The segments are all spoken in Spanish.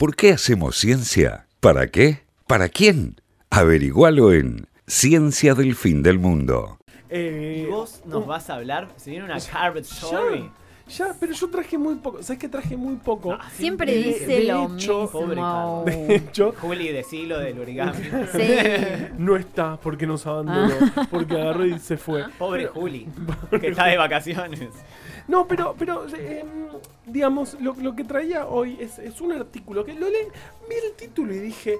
¿Por qué hacemos ciencia? ¿Para qué? ¿Para quién? Averigualo en Ciencia del Fin del Mundo. Eh, Y vos nos un- vas a hablar, se viene una Carpet Story. Ya, pero yo traje muy poco. ¿Sabes que traje muy poco? Ah, Siempre De- dice de lo hecho- Pobre. Carlos. De hecho, Juli de siglo del origami. Sí. no está porque nos abandonó, porque agarró y se fue. Pobre Pero- Juli, que está de vacaciones. No, pero, pero eh, digamos, lo, lo que traía hoy es, es un artículo que lo leí, vi el título y dije,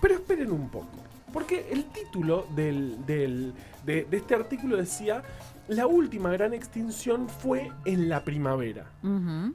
pero esperen un poco. Porque el título del, del- de, de este artículo decía, la última gran extinción fue en la primavera.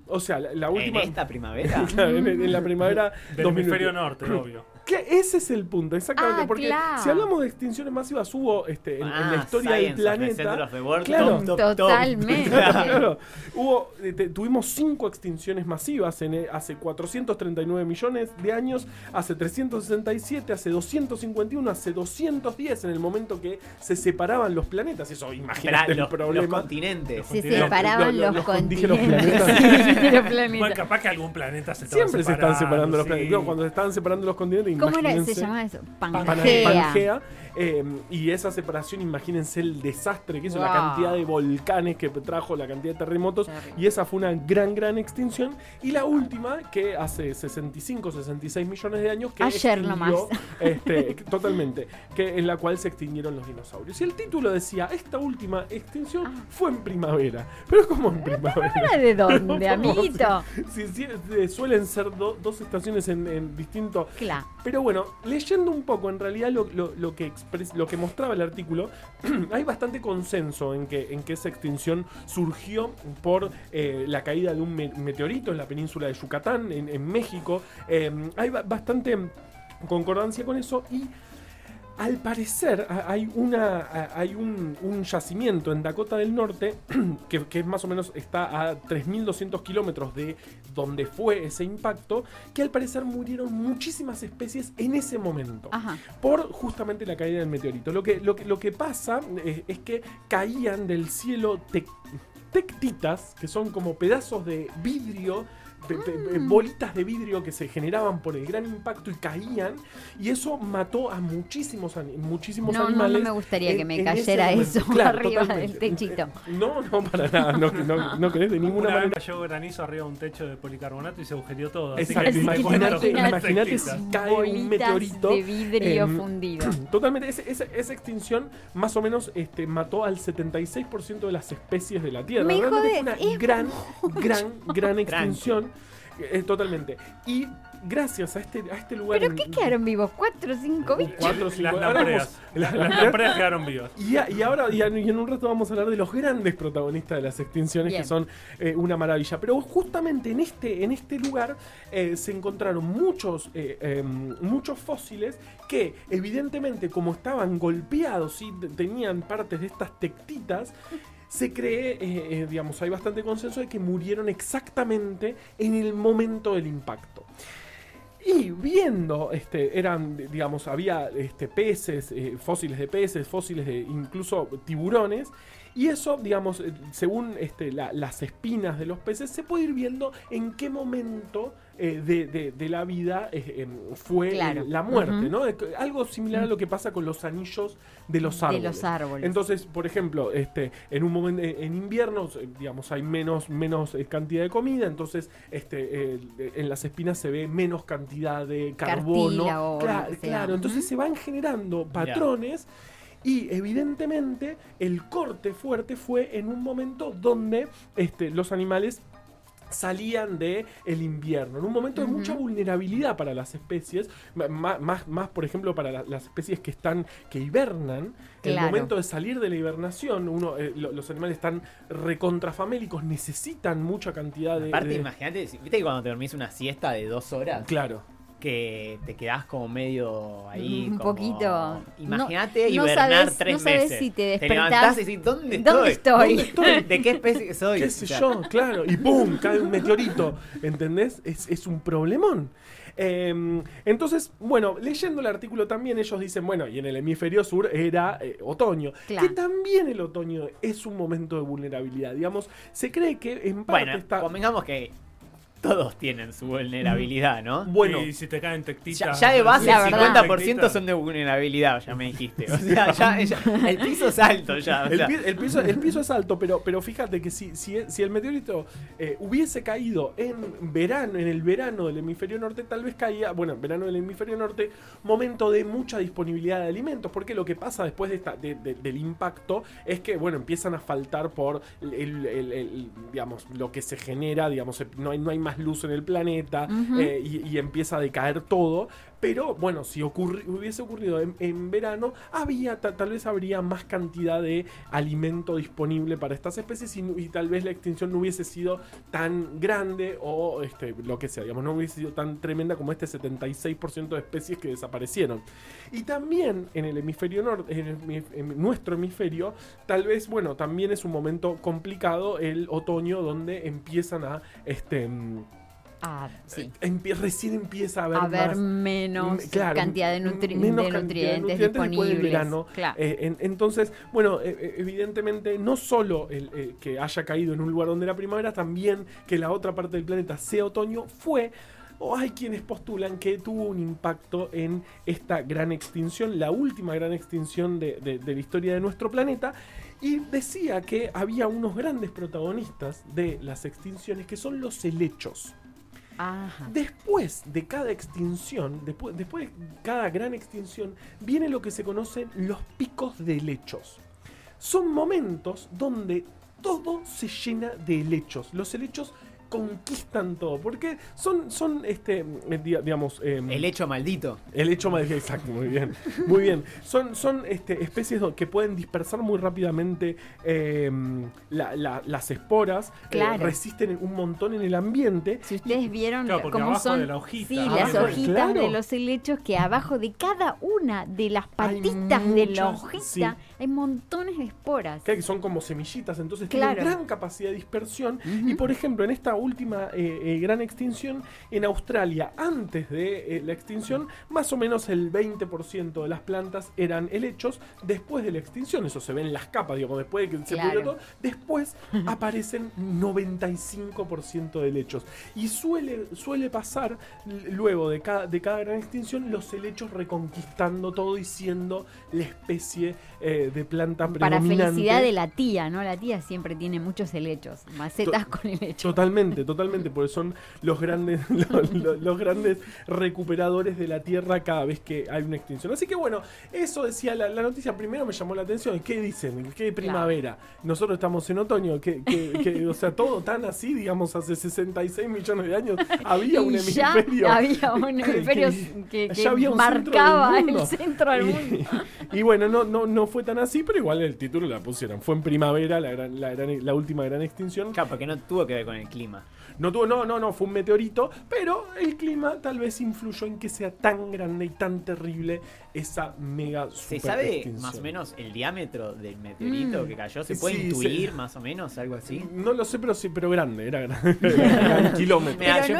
O sea, la, la ¿En última... esta primavera? En, en la primavera Del 2021. hemisferio norte, obvio. Ese es el punto, exactamente. Ah, porque claro. si hablamos de extinciones masivas, hubo este, en, en Ah, la historia del planeta. of the World, Claro. top, top, top. Totalmente. Claro, hubo, eh, te- tuvimos cinco extinciones masivas en, eh, hace 439 millones de años, hace 367, hace 251, hace 210, en el momento que se separaban los planetas. Eso, imagínate el los, los problema. continentes. Se separaban los- los, los- continentes. planetas. Bueno, capaz que algún planeta se estaba Siempre se están separando los planetas. No, cuando se estaban separando los continentes, ¿Cómo era? se llamaba eso? Pangea. Pangea, eh, y esa separación, imagínense el desastre que hizo, la cantidad de volcanes que trajo, la cantidad de terremotos. Y esa fue una gran, gran extinción. Y la última, que hace 65, 66 millones de años, que Ayer nomás. este, totalmente, que en la cual se extinguieron los dinosaurios. Y el título decía, esta última extinción Ah. fue en primavera. Pero como en primavera. ¿Era de dónde, amiguito? Eh, suelen ser do- dos estaciones en, en distinto Claro. Pero bueno, leyendo un poco, en realidad lo, lo- lo que, expres- lo que mostraba el artículo, hay bastante consenso en que, en que esa extinción surgió por eh, la caída de un me- meteorito en la península de Yucatán, en, México. Eh, hay ba- bastante concordancia con eso y al parecer hay, una, hay un, un yacimiento en Dakota del Norte que, que más o menos está a 3.200 kilómetros de donde fue ese impacto, que al parecer murieron muchísimas especies en ese momento Ajá. por justamente la caída del meteorito. Lo que, lo que, lo que pasa eh, es que caían del cielo tec- tectitas, que son como pedazos de vidrio, eh, bolitas de vidrio que se generaban por el gran impacto y caían, y eso mató a muchísimos, muchísimos No, animales. no me gustaría en- que me ese cayera eso Claro, arriba totalmente. del techito. No, no, para nada, no, no, no querés de ninguna Una vez manera. cayó granizo arriba de un techo de policarbonato y se agujerió todo. Así que imagínate, si cae un meteorito. de vidrio em, fundido. Totalmente, ese- esa, esa extinción más o menos este, mató al 76% de las especies de la Tierra. Me Realmente fue una es gran, gran, gran Gran. extinción. Eh, totalmente. Y gracias a este, a este lugar. ¿Pero en- qué quedaron vivos? ¿Cuatro o cinco bichos? Cuatro, cinco- Las lampreas. Las las lampreas quedaron vivas. Y, a- y ahora, y, a- y en un rato vamos a hablar de los grandes protagonistas de las extinciones, Bien. que son eh, una maravilla. Pero justamente en este, en este lugar eh, se encontraron muchos, eh, em, muchos fósiles que, evidentemente, como estaban golpeados y tenían partes de estas tectitas, se cree, eh, eh, digamos, hay bastante consenso de que murieron exactamente en el momento del impacto. Y viendo, este, eran, digamos, había este, peces, eh, fósiles de peces, fósiles de incluso tiburones. Y eso, digamos, eh, según este, la- las espinas de los peces, se puede ir viendo en qué momento eh, de, de- de la vida eh, em, fue Claro. la muerte. ¿no? Algo similar a lo que pasa con los anillos de los De árboles. los árboles. Entonces, por ejemplo, este, en un momento en invierno, digamos, hay menos, menos cantidad de comida, entonces, este, eh, en las espinas se ve menos cantidad de carbono. Cartílago, o Cla- lo que sea. claro, entonces se van generando patrones. Y evidentemente el corte fuerte fue en un momento donde este, los animales salían de el invierno, en un momento de mucha vulnerabilidad para las especies, ma- más, más por ejemplo para la- las especies que están que hibernan, el Claro. momento de salir de la hibernación, uno, eh, lo- los animales están recontrafamélicos, necesitan mucha cantidad de, Aparte, de- imagínate, viste que cuando te dormís una siesta de dos horas, claro, que te quedás como medio ahí. Un como- poquito. Imagínate No- no hibernar sabes- tres no sabes meses. si te Te despertás- levantás y decís, ¿dónde estoy? ¿Dónde estoy? ¿Dónde estoy? ¿De qué especie soy? qué sé O sea, yo, claro, y ¡pum! cae un meteorito, ¿entendés? Es, es un problemón. Eh, entonces, bueno, leyendo el artículo también ellos dicen, bueno, y en el hemisferio sur era eh, otoño, Claro. que también el otoño es un momento de vulnerabilidad, digamos, se cree que en parte Bueno, está... convengamos que todos tienen su vulnerabilidad, ¿no? Bueno, Y si te caen Ya, tectitas. ya de base el verdad. 50% son de vulnerabilidad, ya me dijiste. O sea, ya, ya- el piso es alto ya. o El, sea. pi- el piso, el piso es alto, pero, pero fíjate que si, si, si el meteorito eh, hubiese caído en verano, en el verano del hemisferio norte, tal vez caía, bueno, en verano del hemisferio norte, momento de mucha disponibilidad de alimentos, porque lo que pasa después de esta, de- de- del impacto es que, bueno, empiezan a faltar por el, el- el- el- digamos, lo que se genera, digamos, no hay, no hay más luz en el planeta eh, y, y empieza a decaer todo. Pero bueno, si hubiese ocurrido en, verano, había ta- tal vez habría más cantidad de alimento disponible para estas especies y, tal vez la extinción no hubiese sido tan grande o este, lo que sea, digamos, no hubiese sido tan tremenda como este 76% de especies que desaparecieron. Y también en el hemisferio norte, en, en nuestro hemisferio, tal vez, bueno, también es un momento complicado el otoño donde empiezan a, este, mm, Ah, sí. empie- recién empieza a haber, más- menos claro, cantidad de, nutri- menos de cantidad de nutrientes del disponibles. verano. Claro. Eh, en- entonces, bueno, eh, eh, evidentemente no solo el, eh, que haya caído en un lugar donde era primavera, también que la otra parte del planeta sea otoño, fue o hay quienes postulan que tuvo un impacto en esta gran extinción, la última gran extinción de, de- de la historia de nuestro planeta, y decía que había unos grandes protagonistas de las extinciones que son los helechos. Después de cada extinción, después, después de cada gran extinción, viene lo que se conocen los picos de helechos. Son momentos donde todo se llena de helechos. Los helechos conquistan todo, porque son, son este, eh, di- digamos... em, El hecho maldito. el hecho más exacto, muy bien. Muy bien. Son, son este, especies que pueden dispersar muy rápidamente eh, la- la- las esporas. eh, Claro. resisten un montón en el ambiente. Si ustedes vieron Claro, cómo abajo son de la hojita. sí, Ah, las bueno, hojitas claro. de los helechos, que abajo de cada una de las patitas de la hojita sí. hay montones de esporas. que son como semillitas, entonces Claro. tienen gran capacidad de dispersión. Ujú. Y por ejemplo, en esta última eh, eh, gran extinción, en Australia, antes de eh, la extinción, más o menos el 20% de las plantas eran helechos. Después de la extinción, eso se ve en las capas, digamos, después de que se Claro. pudrió todo, después aparecen 95% de helechos. Y suele, suele pasar, luego de cada, de cada gran extinción, los helechos reconquistando todo y siendo la especie eh, de planta Para predominante. felicidad de la tía, ¿no? La tía siempre tiene muchos helechos, macetas To- con helecho. Totalmente, totalmente, porque son los grandes, los, los- los grandes recuperadores de la tierra cada vez que hay una extinción. Así que bueno, eso decía la, la noticia. Primero me llamó la atención. ¿Qué dicen? ¿Qué primavera? Nosotros estamos en otoño. que o sea, todo tan así, digamos, hace 66 millones de años había un hemisferio. había un que- hemisferio que- que, que ya había un centro del marcaba el centro del Y- mundo. Y, bueno, no, no, no fue tan así, pero igual el título la pusieron. Fue en primavera la, gran- la, gran- la última gran extinción. Claro, porque no tuvo que ver con el clima. No tuvo, no, no, no, fue un meteorito, pero el clima tal vez influyó en que sea tan grande y tan terrible esa mega ¿Se sabe extinción. más o menos el diámetro del meteorito Mm. que cayó? ¿Se puede sí. intuir más o menos algo así? No lo sé, pero sí, pero grande, era grande. Era Pero yo no es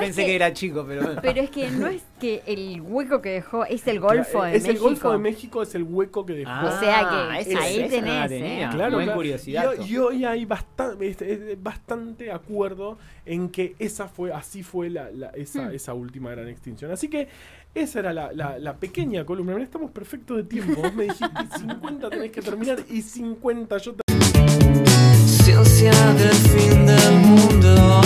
pensé que- que... era chico, pero bueno. Pero es que no es que el hueco que dejó es el Golfo de es México. el Golfo de México, es el hueco que dejó. Ah, O sea que esa- ahí esa no la tenés, tenía. ¿eh? Claro, Buen claro. curiosidad. Y, y hoy hay bastante, bastante acuerdo en que esa fue, así fue la, la- esa, Hmm. esa última gran extinción. Así que esa era la, la- la pequeña columna. Mirá, estamos perfectos de tiempo. Vos me dijiste 50 tenés que terminar y 50 yo Ciencia del fin del mundo.